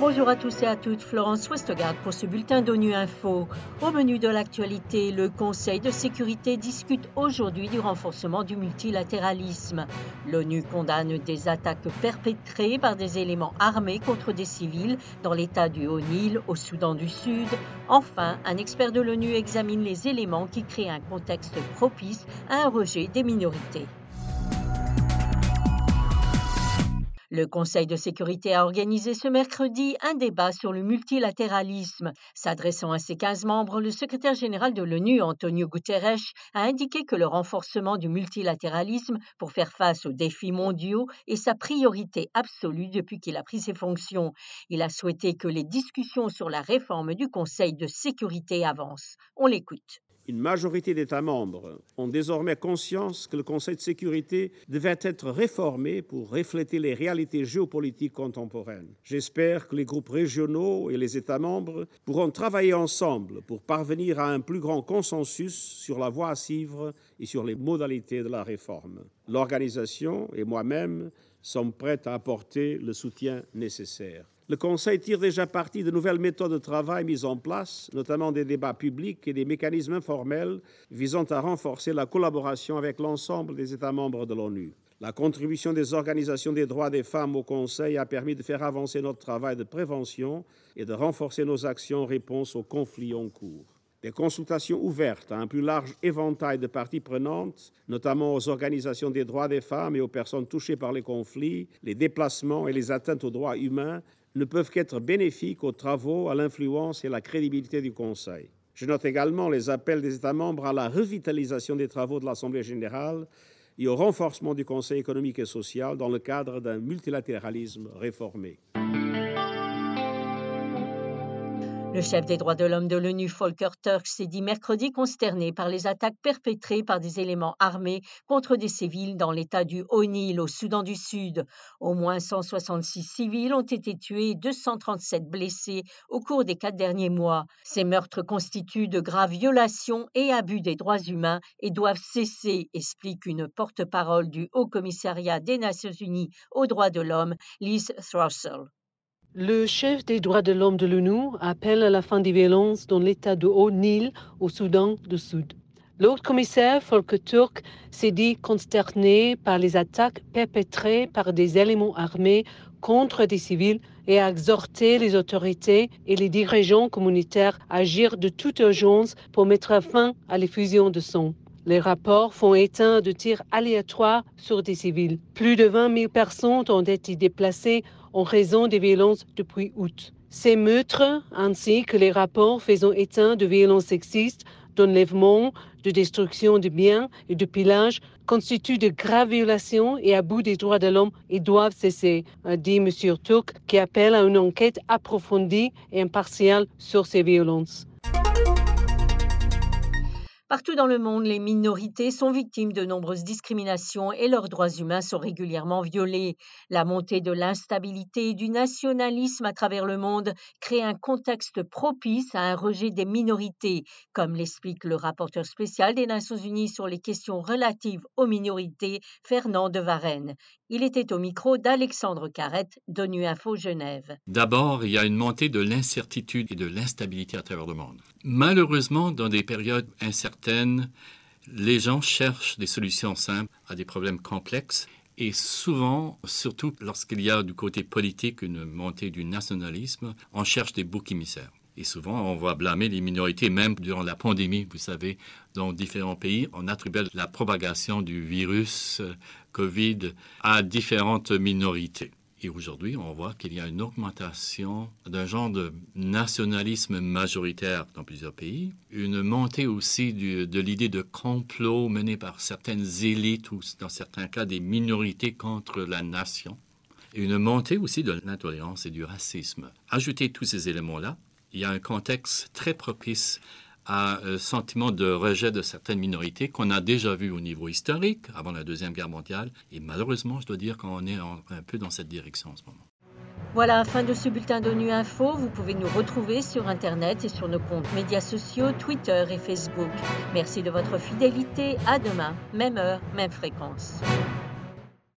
Bonjour à tous et à toutes, Florence Westgard pour ce bulletin d'ONU Info. Au menu de l'actualité, le Conseil de sécurité discute aujourd'hui du renforcement du multilatéralisme. L'ONU condamne des attaques perpétrées par des éléments armés contre des civils dans l'état du Haut-Nil au Soudan du Sud. Enfin, un expert de l'ONU examine les éléments qui créent un contexte propice à un rejet des minorités. Le Conseil de sécurité a organisé ce mercredi un débat sur le multilatéralisme. S'adressant à ses 15 membres, le secrétaire général de l'ONU, Antonio Guterres, a indiqué que le renforcement du multilatéralisme pour faire face aux défis mondiaux est sa priorité absolue depuis qu'il a pris ses fonctions. Il a souhaité que les discussions sur la réforme du Conseil de sécurité avancent. On l'écoute une majorité d'États membres ont désormais conscience que le Conseil de sécurité devait être réformé pour refléter les réalités géopolitiques contemporaines. J'espère que les groupes régionaux et les États membres pourront travailler ensemble pour parvenir à un plus grand consensus sur la voie à suivre et sur les modalités de la réforme. L'organisation et moi-même sommes prêts à apporter le soutien nécessaire. Le Conseil tire déjà parti de nouvelles méthodes de travail mises en place, notamment des débats publics et des mécanismes informels visant à renforcer la collaboration avec l'ensemble des États membres de l'ONU. La contribution des organisations des droits des femmes au Conseil a permis de faire avancer notre travail de prévention et de renforcer nos actions en réponse aux conflits en cours. Des consultations ouvertes à un plus large éventail de parties prenantes, notamment aux organisations des droits des femmes et aux personnes touchées par les conflits, les déplacements et les atteintes aux droits humains, ne peuvent qu'être bénéfiques aux travaux, à l'influence et à la crédibilité du Conseil. Je note également les appels des États membres à la revitalisation des travaux de l'Assemblée générale et au renforcement du Conseil économique et social dans le cadre d'un multilatéralisme réformé. Le chef des droits de l'homme de l'ONU, Volker Turk, s'est dit mercredi consterné par les attaques perpétrées par des éléments armés contre des civils dans l'état du Haut-Nil, au Soudan du Sud. Au moins 166 civils ont été tués et 237 blessés au cours des quatre derniers mois. Ces meurtres constituent de graves violations et abus des droits humains et doivent cesser, explique une porte-parole du Haut Commissariat des Nations Unies aux droits de l'homme, Liz Throssell. Le chef des droits de l'homme de l'ONU appelle à la fin des violences dans l'état de Haut-Nil au Soudan du Sud. L'autre commissaire, Volker Turk, s'est dit consterné par les attaques perpétrées par des éléments armés contre des civils et a exhorté les autorités et les dirigeants communautaires à agir de toute urgence pour mettre fin à l'effusion de sang. Les rapports font état de tirs aléatoires sur des civils. Plus de 20 000 personnes ont été déplacées en raison des violences depuis août. Ces meurtres, ainsi que les rapports faisant état de violences sexistes, d'enlèvement, de destruction de biens et de pillage, constituent de graves violations et abus des droits de l'homme et doivent cesser, dit M. Turk, qui appelle à une enquête approfondie et impartiale sur ces violences. Partout dans le monde, les minorités sont victimes de nombreuses discriminations et leurs droits humains sont régulièrement violés. La montée de l'instabilité et du nationalisme à travers le monde crée un contexte propice à un rejet des minorités, comme l'explique le rapporteur spécial des Nations Unies sur les questions relatives aux minorités, Fernand de Varenne. Il était au micro d'Alexandre Carrette d'ONU Info Genève. D'abord, il y a une montée de l'incertitude et de l'instabilité à travers le monde. Malheureusement, dans des périodes incertaines, les gens cherchent des solutions simples à des problèmes complexes et souvent, surtout lorsqu'il y a du côté politique une montée du nationalisme, on cherche des boucs émissaires. Et souvent, on va blâmer les minorités, même durant la pandémie, vous savez, dans différents pays, on attribue la propagation du virus euh, COVID à différentes minorités. Et aujourd'hui, on voit qu'il y a une augmentation d'un genre de nationalisme majoritaire dans plusieurs pays, une montée aussi de l'idée de complot menée par certaines élites ou dans certains cas des minorités contre la nation, et une montée aussi de l'intolérance et du racisme. Ajouter tous ces éléments-là, il y a un contexte très propice à un sentiment de rejet de certaines minorités qu'on a déjà vu au niveau historique avant la Deuxième Guerre mondiale. Et malheureusement, je dois dire qu'on est un peu dans cette direction en ce moment. Voilà, fin de ce bulletin d'ONU Info. Vous pouvez nous retrouver sur Internet et sur nos comptes médias sociaux, Twitter et Facebook. Merci de votre fidélité. À demain, même heure, même fréquence.